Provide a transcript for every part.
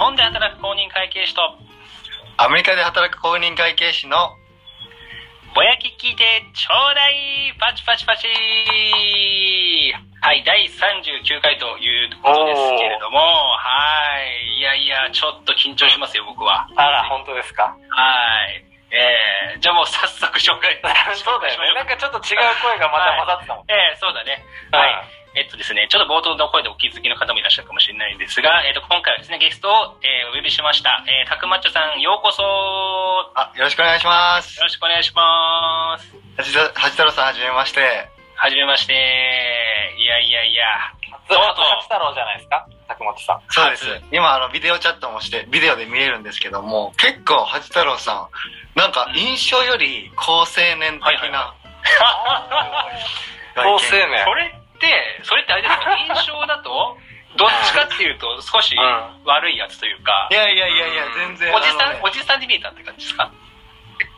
本で働く公認会計士とアメリカで働く公認会計士のぼやき聞いてちょうだいパチパチパチはい、第39回ということですけれども、はい。いやいや、ちょっと緊張しますよ、僕は。あら、本当ですか？はい。えー、じゃあもう早速紹介。そうだよね。なんかちょっと違う声がまた混ざってたもん。えー、そうだね。はい。えっとですね、ちょっと冒頭の声でお気づきの方もいらっしゃるかもしれないんですが、えっと、今回はですね、ゲストを、えー、お呼びしました。えー、たくまっちょさん、ようこそよあ、よろしくお願いします。ろしくお願いします。はじはじ太郎さん、はじめまして。はじめまして。いやいやいや。ずっと八太郎じゃないですか？竹本さん。そうです初。今、あの、ビデオチャットもして、ビデオで見れるんですけども、結構、はじ太郎さん、なんか、印象より高青年的な 高青。年。それって、それってあれですか、印象だと、どっちかっていうと、少しうん悪いやつというかい、やいやいやいや、全然。おじさん、おじさんに見えたって感じですか？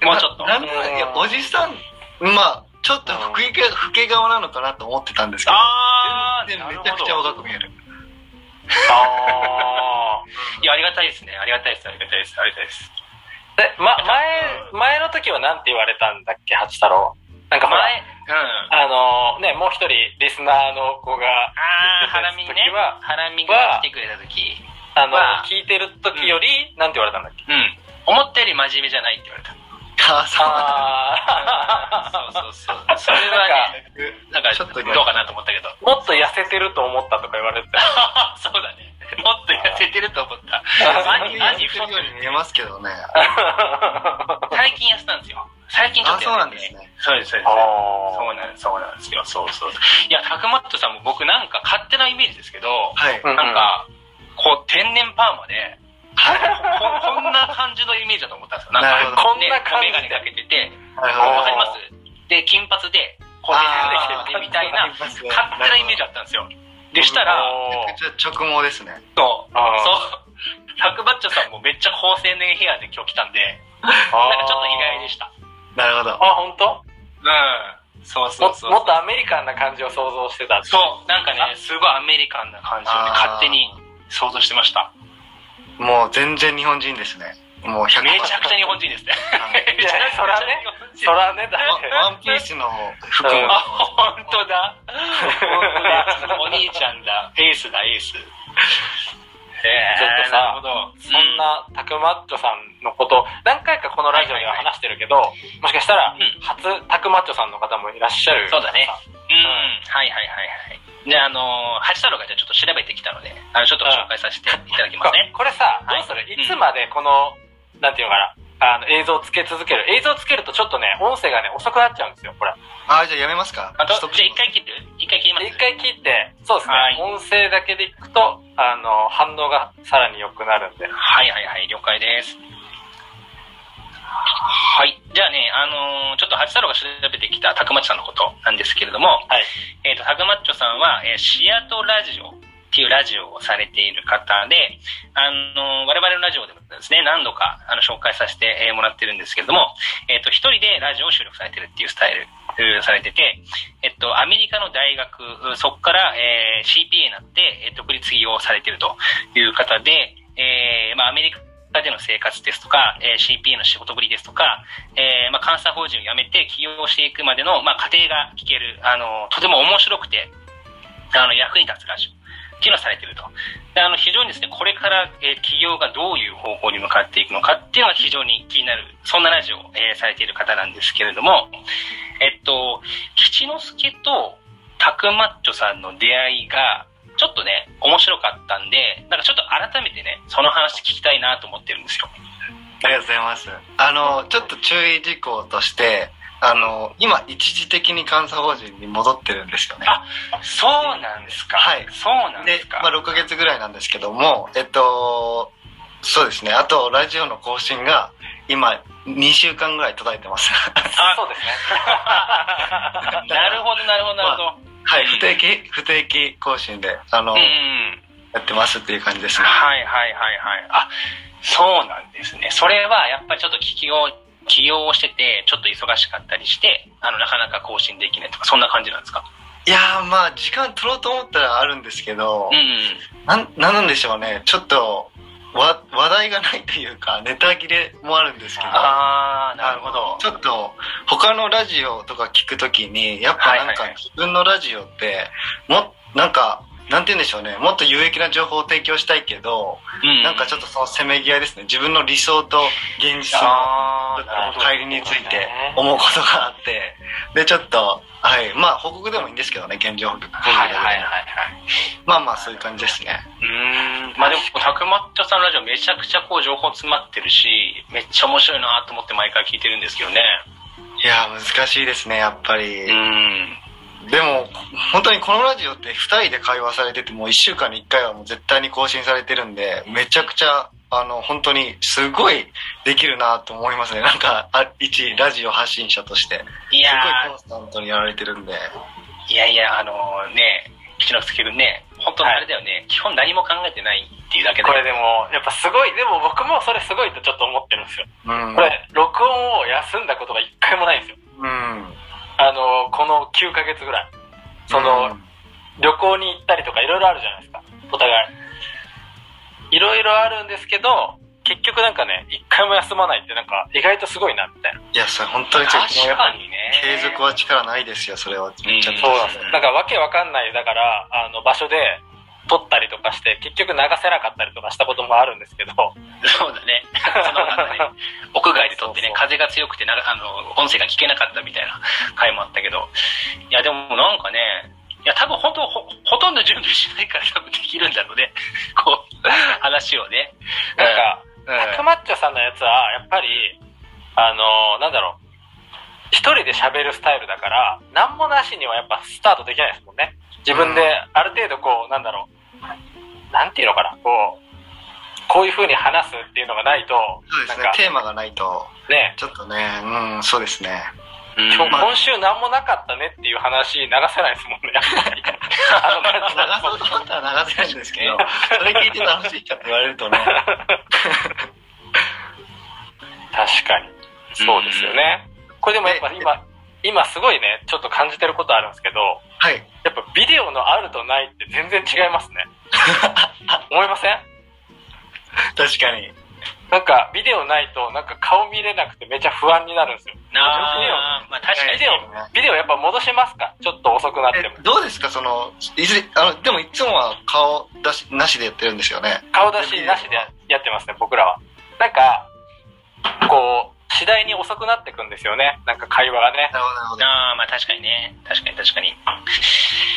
もうちょっと。いや、おじさん、まあ、ちょっと老け、老け顔なのかなと思ってたんですけど、あー、全然めちゃくちゃ若く見える。あいや、ありがたいですね。ありがたいです、ありがたいです、ありがたいです。ー。で、ま、前、前の時はなんて言われたんだっけ八太郎？なんか前、うん。あのね、もう一人リスナーの子が、あー、ハラミね時は。ハラミが来てくれた時。あのは、聞いてる時より、なんて言われたんだっけ？うん。思ったより真面目じゃないって言われた。あ。あそうそうそう。それはね、なんか、ちょっとどうかなと思ったけど。ーもっと痩せてると思ったとか言われてた。そうだね。もっと痩せてると思った。兄、兄太ってる。ように見えますけどね。最近痩せたんですよ。最近ちょっと痩せてあそうなんですね。そうです、そうです。そうなんです、そうなんですよ。そうそう。いや、たくまっとさんも僕なんか勝手なイメージですけど、はい。うんなんか、こう、天然パーマで、こ こんな感じのイメージだと思ったんですよ。なんか、こんな感じでメガネかけてて、わかります？で、金髪で、こう、天然できててみたいな、勝手なイメージだったんですよ。でしたら、おーめちゃくちゃ直毛ですね。そう、そう、タクバッチョさんもめっちゃ高青年ヘアで今日来たんで、あなんかちょっと意外でした。なるほど。あ、本当？うん。そうそうそう。ももっとアメリカンな感じを想像してた。そう、なんかね、すごいアメリカンな感じをね、勝手に想像してました。もう全然日本人ですね。もう100%。めちゃくちゃ日本人ですね。い やそらねそらね、だって。ワ ワンピースの服あ、本当だ。本当だ。お兄ちゃんだ。エースだ、エース。えちょっとさなるほど。そんなタクマッチョさんのこと、何回かこのラジオでは話してるけど、もしかしたらうん、初タクマッチョさんの方もいらっしゃる。そうだねうん。はいはいはいはい。じゃあ、あのー、八太郎がじゃあちょっと調べてきたので、あの、ちょっと紹介させていただきますね。これさ、どはいうする？いつまでこの、なんていうのかな、あの、映像つけ続ける？映像つけるとちょっとね、音声がね、遅くなっちゃうんですよ、これ。あ、じゃあやめますか？あと、じゃあ一回切る？一回切ります？一回切って、そうですね、はい音声だけでいくと、あの、反応がさらに良くなるんで。はいはいはい、了解です。はい。じゃあね、あのーちょっと八太郎が調べてきたたくまっちさんのことなんですけれども、はい。えっ、と、たくまっちょさんは、えーシアトラジオっていうラジオをされている方で、あのー我々のラジオでもですね、何度かあの紹介させてえーもらってるんですけれども、えっ、と、一人でラジオを収録されてるっていうスタイル、されてて、えっと、アメリカの大学、うそこから、えー CPA になって、えー独立起業をされてるという方で、えーまあ、アメリカ家での生活ですとか、えー CPA の仕事ぶりですとか、えーまあ、監査法人を辞めて起業していくまでの、まあ、過程が聞ける、あの、とても面白くて、あの、役に立つラジオっていうのをされてると。で、あの、非常にですね、これから、えー企業がどういう方向に向かっていくのかっていうのが非常に気になる、そんなラジオを、えーされている方なんですけれども、えっと、吉之助とタクマッチョさんの出会いが、ちょっとね、面白かったんで、なんかちょっと改めてね、その話聞きたいなと思ってるんですよ。ありがとうございます。あの、ちょっと注意事項として、あの、今、一時的に監査法人に戻ってるんですよね。あそうなんですか。はいそうなんでか。、ですまあ、6ヶ月ぐらいなんですけども、えっと、そうですね。あと、ラジオの更新が、今、2週間ぐらい途絶えてます。あそうですね。なるほど、なるほど、なるほど。はい、不定期、不定期更新で、あの、うんうん。やってますっていう感じですね。はいはいはいはい。あ、そうなんですね。それはやっぱりちょっと起業、起業をしてて、ちょっと忙しかったりして、あの、なかなか更新できないとか、そんな感じなんですか？いやー、まあ、時間取ろうと思ったらあるんですけど、うんうん。なん、なんなんでしょうね。ちょっと、わ話題がないというかネタ切れもあるんですけど。ああ、なるほど。ちょっと他のラジオとか聞くときにやっぱなんか自分のラジオってもなんかなんて言うんでしょうね。もっと有益な情報を提供したいけど、うんなんかちょっとそのせめぎ合いですね。自分の理想と現実の。帰りについて思うことがあってでちょっとはいまあ報告でもいいんですけどね現状報告はいはいはいはい。まあまあそういう感じですねうーん。まあでも、たくまっちょさんのラジオめちゃくちゃこう情報詰まってるし、めっちゃ面白いなと思って毎回聞いてるんですけどね。いやー難しいですねやっぱり、うん。でも本当にこのラジオって2人で会話されててもう1週間に1回はもう絶対に更新されてるんでめちゃくちゃあの本当にすごいできるなと思いますねなんかあ一ラジオ発信者としていすごいやコンスタントにやられてるんでー、いやいや、あのね、吉之助君ね、本当にあれだよね、基本何も考えてないっていうだけで。これでも、やっぱすごい、でも僕もそれすごいとちょっと思ってるんですよ。うんこれ、録音を休んだことが一回もないんですよ。うんあの、この9ヶ月ぐらい。その、うん旅行に行ったりとかいろいろあるじゃないですか。お互い。いろいろあるんですけど、結局なんかね、一回も休まないってなんか意外とすごいな、みたいな。いやそれ本当にちょっとね。継続は力ないですよそれはめっちゃうんそうなんですよ。なんかわけわかんない、だから、あの、場所で撮ったりとかして、結局流せなかったりとかしたこともあるんですけど、そうだね。その方ね、屋外で撮ってね風が強くてなあの、音声が聞けなかったみたいな回もあったけど、いや、でもなんかね、いや、多分本当ほ、ほとんど準備しないから 多分できるんだろうね。こう、話をね。なんか、うん、タクマッチョさんのやつは、やっぱり、あの、なんだろう、一人で喋るスタイルだから、なんもなしにはやっぱスタートできないですもんね。自分で、ある程度こう、なんだろう、なんていうのかな、こう、こういう風に話すっていうのがないと、そうですね。テーマがないとね、ちょっとねうんそうですね。うん今日今週なんもなかったねっていう話流せないですもんね。あの流そうと思ったら流せるんですけどそれ聞いて楽しいかって言われるとね確かに。そうですよね。これでもやっぱ今、今すごいね、ちょっと感じてることあるんですけど、はいやっぱビデオのあるとないって全然違いますね。思いません？確かになんかビデオないとなんか顔見れなくてめちゃ不安になるんですよ。あーまあ確かにビデオ、ビデオやっぱ戻しますか？ちょっと遅くなってもえ。どうですか？そのいずれあのでもいつもは顔出しなしでやってるんですよね顔出しなしでやってますね、僕らは。なんか、こう、次第に遅くなってくんですよね。なんか会話がね。なるほどああ、まあ確かにね。確かに確かに。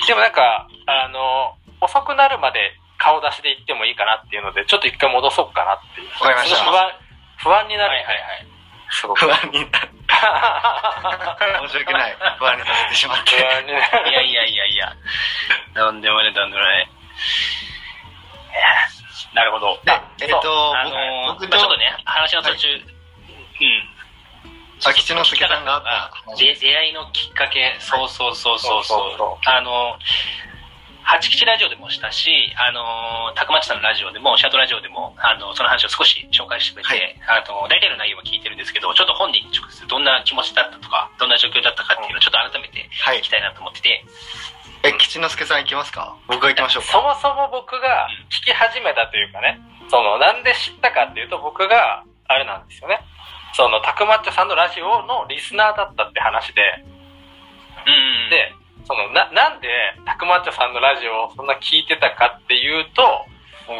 でもなんか、あの、遅くなるまで顔出しで行ってもいいかなっていうので、ちょっと一回戻そうかなっていう。わかりました不安、不安になる。はいはいはい。すごく。不安になる申し訳ない不安にさせてしまって不安になる。いやいやいやいや。なんでもない、なんでもない。えーなるほど。でえっ、とあのちょっとね、話の途中、うん。あ吉之助さんがあった出会いのきっかけ、そうそうそうそうそう。あの、八吉ラジオでもしたし、あの、たくまちさんのラジオでも、シャドウラジオでも、あの、その話を少し紹介してくれて、あの、大体の内容は聞いてるんですけど、ちょっと本人に直接どんな気持ちだったとか、どんな状況だったかっていうのをちょっと改めてはい。聞きたいなと思ってて、え吉之助さん行きますか？僕が行きましょうそかもそも僕が聞き始めたというかね、その、なんで知ったかっていうと僕が、あれなんですよね。その、たくまっちょさんのラジオのリスナーだったって話で、うん。で、その、な、なんで、たくまっちょさんのラジオをそんな聞いてたかっていうと、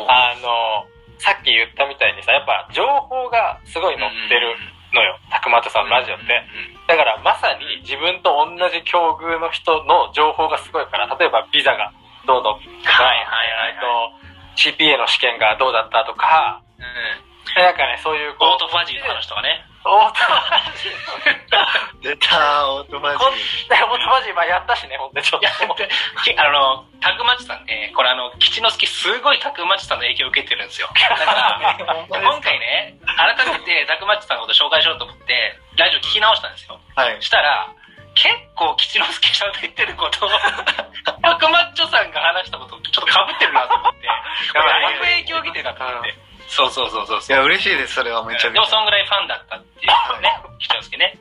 あの、さっき言ったみたいにさ、やっぱ情報がすごい載ってるのよ。たくまっちょさんのラジオって。だからまさに自分と同じ境遇の人の情報がすごいから、例えばビザがどうのとか、はいはいはいはいえっと CPA の試験がどうだったとか、うん。なんかね、そういうこうオートファジーの話とかね。オートファジー。出たオートマジこんオートファジー、まあやったしね、ほんでちょっと。きあの、タクマチさんね、これあの、吉之助すごいタクマチさんの影響を受けてるんですよ。だから、今回ね、改めてタクマチさんのこと紹介しようと思って、ラジオ聞き直したんですよ。はいしたら、結構吉之助さんの言ってることを、タクマッチョさんが話したこととちょっと被ってるなと思って、だいぶ影響を受けてるなと思って。そうそうそうそういや嬉しいですそれはめちゃでもくちゃそんぐらいファンだったっていうね、吉之助ね。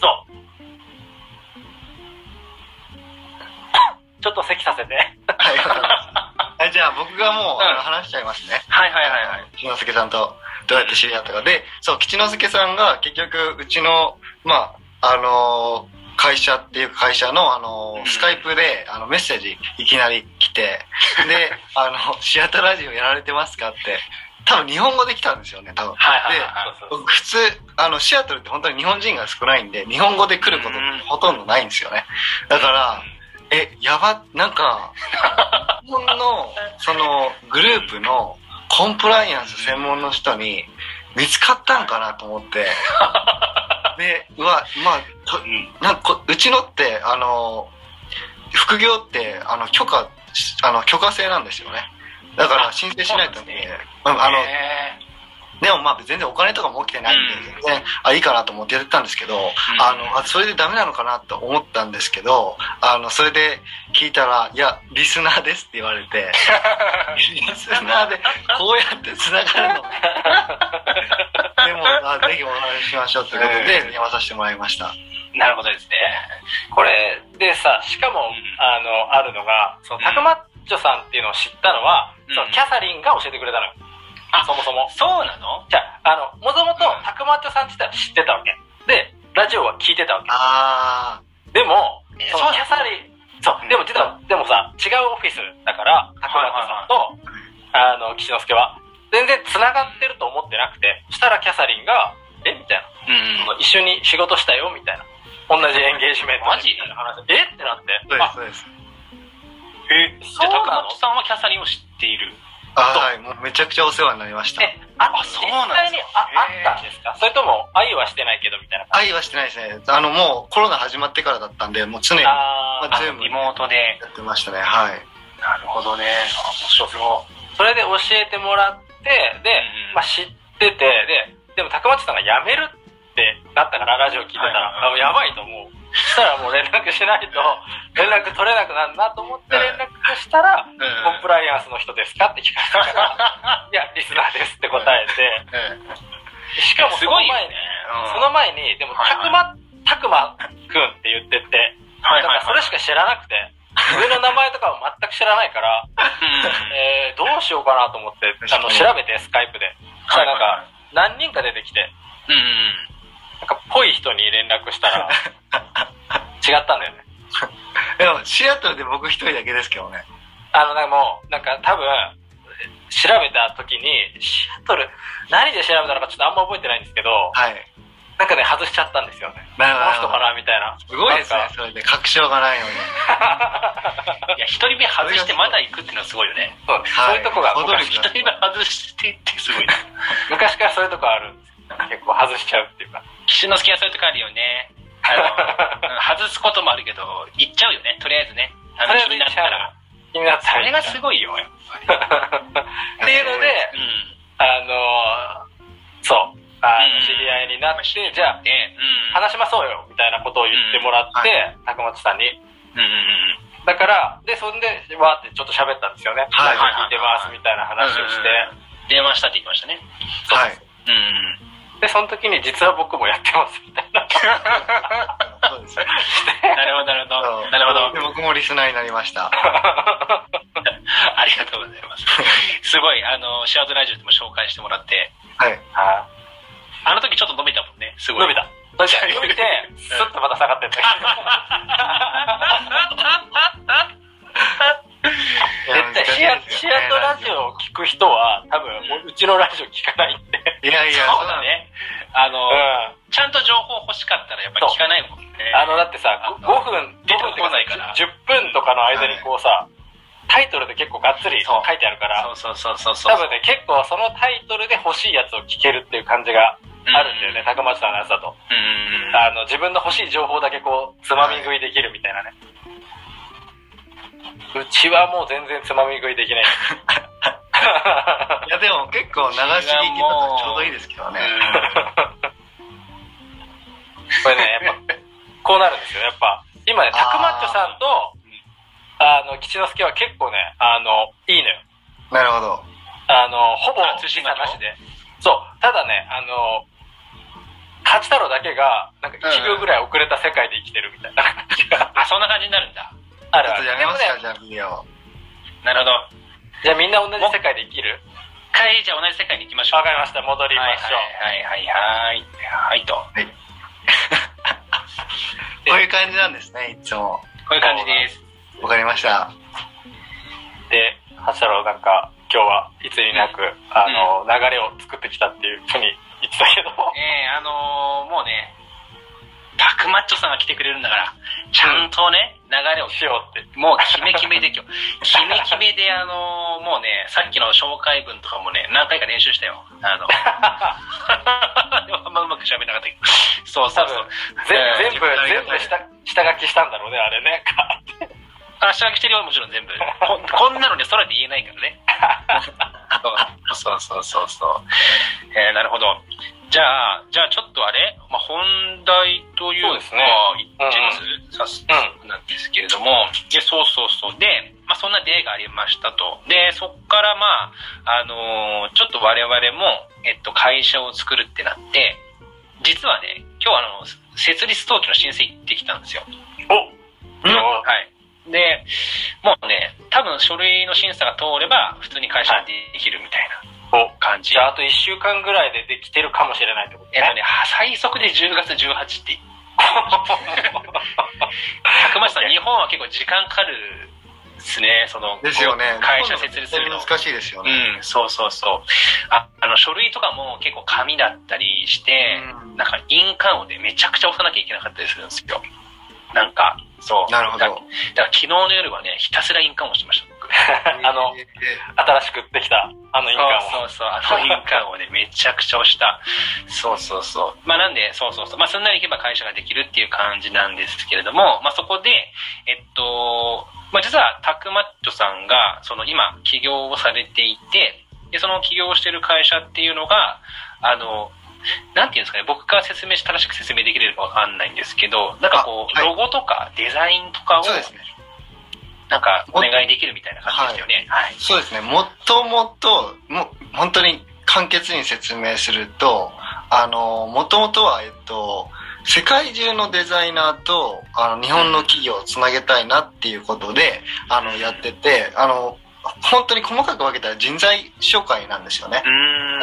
そう。ちょっと席させて。はい はいじゃあ僕がもう、うん話しちゃいますね。はいはいはいはい。吉之助さんとどうやって知り合ったか。で、そう、吉之助さんが結局、うちの、まあ、あのー会社っていうか会社の、あのーうんスカイプで、あの、メッセージいきなり来て、で、あの、シアターラジオやられてますかって、多分日本語で来たんですよね、多分。はいはいで普通、あの、シアトルって本当に日本人が少ないんで、日本語で来ることってほとんどないんですよね。だから、え、やば、なんか、日本の、その、グループのコンプライアンス専門の人に見つかったんかなと思って、で、うわ、まあ。なんかこうちのって、あの、副業って、あの、許可、あの、許可制なんですよね。だから申請しないとね、うんあの、へでもまあ全然お金とかも起きてないんで、うん全然、あ、いいかなと思ってやってたんですけど、あの、あ、それでダメなのかなと思ったんですけど、あの、それで聞いたら、いや、リスナーですって言われて、リスナーでこうやって繋がるの。でも、あぜひお話ししましょうということで、電話させてもらいました。なるほどですね。これでさ、しかも、んあの、あるのが、その、うんタクマッチョさんっていうのを知ったのは、うんそのキャサリンが教えてくれたのよ。あそもそも。そうなの？じゃあ、あの、もともとうんタクマッチョさん自体は知ってたわけ。で、ラジオは聞いてたわけ。あでも、えそのキャサリン、そううん、でも実は、でもさ、違うオフィスだから、タクマッチョさんと、あの、岸之助は、全然繋がってると思ってなくて、そしたらキャサリンが、え？みたいな。うん一緒に仕事したよみたいな。同じエンゲージメントでマジ？え？ってなって。あ、あそうです、そうです。え、じゃあ高松さんはキャサリンを知っている。あ、はい、もうめちゃくちゃお世話になりました。え、あ、あそうなんですか実際にああったんですか？それとも、愛はしてないけどみたいな。愛はしてないですね。あの、もうコロナ始まってからだったんで、もう常にやあーまあズームリモートで。ってましたね。はい。なるほどね。あ面白そう。それで教えてもらって、で、うんまあ知ってて、で、でも高松さんが辞めるってなったから、ラジオ聞いてたら、はいやばいと思う。そしたらもう連絡しないと、連絡取れなくなるなと思って連絡したら、うん。コンプライアンスの人ですかって聞かれたから、いや、リスナーですって答えて、うん。しかもすごいよその前に、ね。その前に、でも、はいはい。たくま、たくまくんって言ってて、はいはいだからそれしか知らなくて、上の名前とかは全く知らないから、うん。えー、どうしようかなと思って、あの、調べて、スカイプで。そしたらなんはいか、何人か出てきて、うんうん。なんか、ぽい人に連絡したら、違ったんだよね。でも、シアトルで僕一人だけですけどね。あの、なんかもう、なんか多分、調べた時に、シアトル、何で調べたのかちょっとあんま覚えてないんですけど、はい。なんかね、外しちゃったんですよね。なるほどこの人かな？みたいな。すごいです。ねそれで。確証がないのに。いや、一人目外してまだ行くっていうのはすごいよね。そう、そういうとこが一人目外していってすごいね。昔からそういうとこあるんですよ。結構外しちゃうっていうか。岸之助はそういうとこあるよね。外すこともあるけど、行っちゃうよね。とりあえずね。あの気になったら。気になったらそれがすごいよ、やっぱり。っていうので、うん。あのーそう、あのうん知り合いになって、じゃあ。話しましょうよ、みたいなことを言ってもらって、高松さんに。うんうんうん。だから、で、そんで、わーってちょっと喋ったんですよね。はい聞いてます、みたいな話をして。電話したって言いましたね。はい。うん。で、その時に実は僕もやってます、みた。そうですね。なるほど、なるほど。なるほどで。僕もリスナーになりました。ありがとうございます。すごい、あの、シアトラジオでも紹介してもらって、はい。はあの時ちょっと伸びたもんね、すいごい。伸びた。伸びた。伸びて、スッとまた下がってった。絶対シア、シアトラジオを聞く人は、多分、うちのラジオ聞かないって。いやいや、そうだね。あの、うん。ちゃんと情報欲しかったらやっぱり聞かないもんね。あの、だってさ、あの5分、5出てないから10分とかの間にこうさ、タイトルで結構がっつり書いてあるから、そうそうそうそう。多分ね、結構そのタイトルで欲しいやつを聞けるっていう感じがあるんだよね、高松さんのやつだと。あの、自分の欲しい情報だけこう、つまみ食いできるみたいなね。うちはもう全然つまみ食いできない。いやでも結構流し聞きだとちょうどいいですけどね。これね、やっぱ、こうなるんですよ。やっぱ、今ね、タクマッチョさんと、あの、吉之助は結構ね、あの、いいのよ。なるほど。あの、ほぼあ通信なしで。そう。ただね、あの、勝太郎だけが、なんか1秒ぐらい遅れた世界で生きてるみたいな感じがあ、そんな感じになるんだ。あるっとやめますか、じゃあビデオ。なるほど。じゃあみんな同じ世界で生きる？一回じゃあ同じ世界に行きましょう。わかりました。戻りましょう。はいはいはいはい。はいと。こういう感じなんですね、いつも。こういう感じです。わかりました。で、ハシャロなんか、今日はいつになく、あの、流れを作ってきたっていうふうに言ってたけど、ええあのーもうね、タクマッチョさんが来てくれるんだから、ちゃんとね、流れをしようって。もうキメキメで今日。キメキメであのーもうね、さっきの紹介文とかもね、何回か練習したよ。あの、あんまうまく喋れなかったけど。そうそうそう。全部、全部下、下書きしたんだろうね、あれね。あ、下書きしてるよ、もちろん全部。ここんなのね、空で言えないからね。そうそうそうそう。えー、なるほど。じゃあ、じゃあちょっとあれ、まあ、本題というか、そうですね言っちゃいます、早速なんですけれども、で、そうそうそう。で、まあ、そんな出がありましたと。で、そっからまあ、あのーちょっと我々も、えっと、会社を作るってなって、実はね、今日あの、設立登記の申請行ってきたんですよ。おうんはい。で、もうね、多分書類の審査が通れば、普通に会社ができるみたいなお感じ。じゃあ、あと1週間ぐらいでできてるかもしれないってことね。えっとね、最速で10月18って、たくましさん、日本は結構時間かかるですね、その、ですよね。会社設立するの。難しいですよね。うん、そうそうそう。あ、あの、書類とかも結構紙だったりして、うんなんか印鑑をね、めちゃくちゃ押さなきゃいけなかったりするんですよ。なんか、そう。なるほどだだから昨日の夜はね、ひたすら印鑑を押してました、僕。あのえ新しくできた、あの印鑑を。そうそうそう、あの印鑑をね、めちゃくちゃ押した。そうそうそう。まあなんで、そうそうそう。まあすんなりいけば会社ができるっていう感じなんですけれども、まあそこで、えっと、まあ実はタクマッチョさんが、その今、起業をされていて、で、その起業をしてる会社っていうのが、あの、なんていうんですかね、僕が説明し、正しく説明できればわかんないんですけど、なんかこう、あはいロゴとかデザインとかを、そうですね。なんかお願いできるみたいな感じですよね。はい。そうですね。もともと、もう本当に簡潔に説明すると、あの、もともとは、えっと、世界中のデザイナーと、あの、日本の企業をつなげたいなっていうことで、あの、やってて、あの、本当に細かく分けたら人材紹介なんですよね。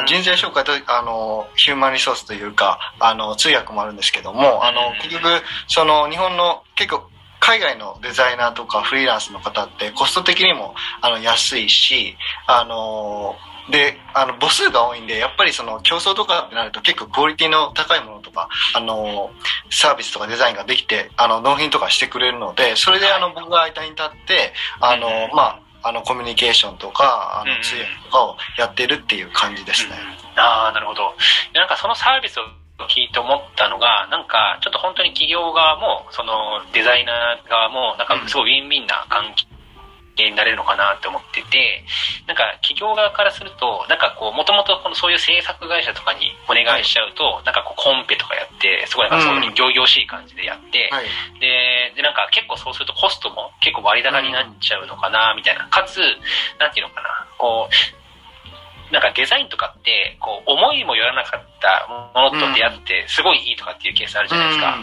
人材紹介と、あの、ヒューマンリソースというか、あの、通訳もあるんですけども、あのうん、結局、その、日本の結構、海外のデザイナーとかフリーランスの方ってコスト的にもあの安いし、あので、あの、母数が多いんで、やっぱりその競争とかってなると結構クオリティの高いものとか、あのサービスとかデザインができて、あの、納品とかしてくれるので、それであの、僕が間に立って、あのうん。まあ、あの、コミュニケーションとか、あうんの、通訳とかをやってるっていう感じですね。ああ、なるほど。でなんかそのサービスを聞いて思ったのが、なんかちょっと本当に企業側も、そのデザイナー側も、なんかすごいウィンウィンな関係になれるのかなって思ってて、なんか企業側からすると、なんかこう、もともとこのそういう制作会社とかにお願いしちゃうと、なんかこうコンペとかやって、すごいなんかそういう行々しい感じでやって、はい。で、で、なんか結構そうするとコストも結構割高になっちゃうのかな、みたいな。かつ、なんていうのかな、こう、なんかデザインとかって、こう、思いもよらなかったものと出会って、すごいいいとかっていうケースあるじゃないですか。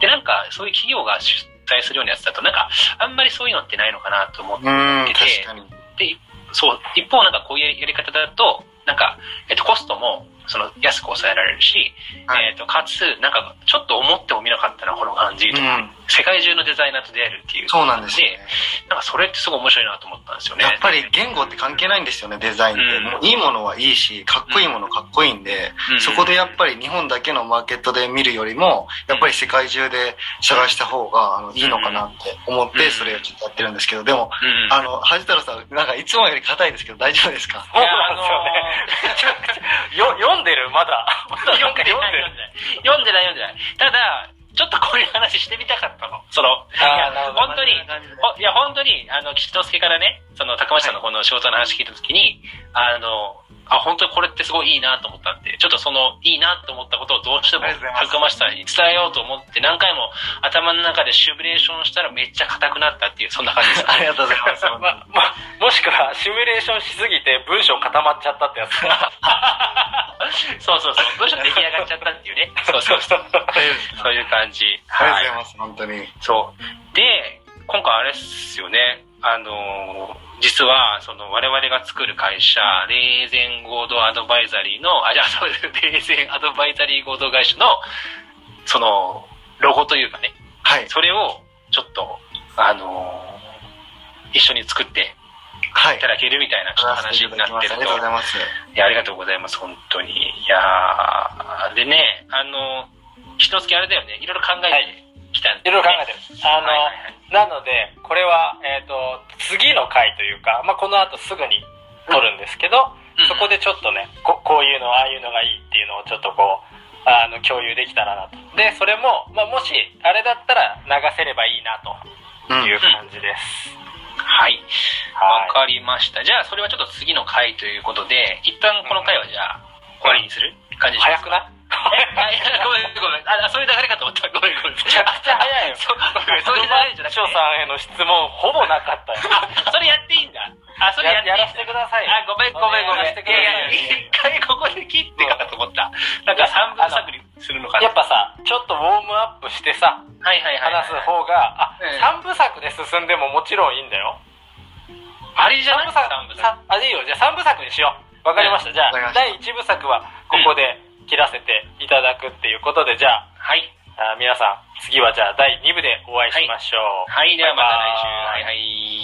で、なんか、そういう企業が主催するようなやつだと、なんか、あんまりそういうのってないのかなと思ってて。で、そう、一方なんかこういうやり方だと、なんか、えっと、コストも、その、安く抑えられるし、はいえっと、かつ、なんか、ちょっと思ってもみなかったな、この感じとか、うん世界中のデザイナーと出会えるっていう。そうなんですよね。なんかそれってすごい面白いなと思ったんですよね。やっぱり言語って関係ないんですよね、デザインって。うんもういいものはいいし、かっこいいものかっこいいんで、うんそこでやっぱり日本だけのマーケットで見るよりも、やっぱり世界中で探した方があのいいのかなって思っうんて、それをちょっとやってるんですけど、でも、あの、はじ太郎さん、なんかいつもより硬いですけど大丈夫ですか？そうなんですよね。よ読んでるまだ。読んでない、読んでる。読んでない、読んでない。ただ、ちょっとこういう話してみたかったの。その、本当に、ほいや、本当に、あの、吉之助からね、その、高橋さんのこの仕事の話聞いたときに、あの、あ、本当にこれってすごいいいなと思ったんで、ちょっとその、いいなと思ったことをどうしてもありがとうございます高橋さんに伝えようと思って、何回も頭の中でシミュレーションしたらめっちゃ硬くなったっていう、そんな感じです。ありがとうございます。ま、ま、もしくは、シミュレーションしすぎて文章固まっちゃったってやつ。そうそうそう。文章出来上がっちゃったっていうね。そうそうそう。そういう感じ。ありがとうごはいざいます、本当に。そう。で、今回あれっすよね。あのー実は、その、我々が作る会社、レーゼン合同アドバイザリーの、あ、じゃあ、そうです。レーゼンアドバイザリー合同会社の、その、ロゴというかね、はい。それを、ちょっと、あのー一緒に作ってはいいた。だけるみたいな、ちょっと話になってるありがとうございと。ます。いや、ありがとうございます、本当に。いやーでね、あの、一月あれだよね、いろいろ考えてきたんいで、ろいろ考えてる。あの、はいはいはいなので、これは、えっ、と、次の回というか、まあ、この後すぐに撮るんですけど、うんそこでちょっとねこ、こういうの、ああいうのがいいっていうのをちょっとこう、あの、共有できたらなと。で、それも、まあ、もし、あれだったら流せればいいなとうんいう感じです。はい。わはい。かりました。じゃあ、それはちょっと次の回ということで、一旦この回はじゃあ、終わりにする感じでします早くない？えごめんごめん。あ、そういう流れかとそれじゃなくて。長さんへの質問ほぼなかったよ。あ、それやっていいんだ。あ、それやってやらせてくださいよ。あ、ごめんごめんごめん。いやいや一回ここで切ってからと思った。なんか三分作にするのかな。やっぱさ、ちょっとウォームアップしてさ、はいはいはい。話す方が、あ、うん三部作で進んでももちろんいいんだよ。あれじゃない？三部作あ、いいよ。じゃあ三部作にしよう。わかりました。じゃあ第一部作はここで切らせていただくっていうことで、じゃあ、はい。あ皆さん、次はじゃあ第2部でお会いしましょう。はい、ではまた来週。はいはい。